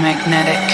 Magnetic.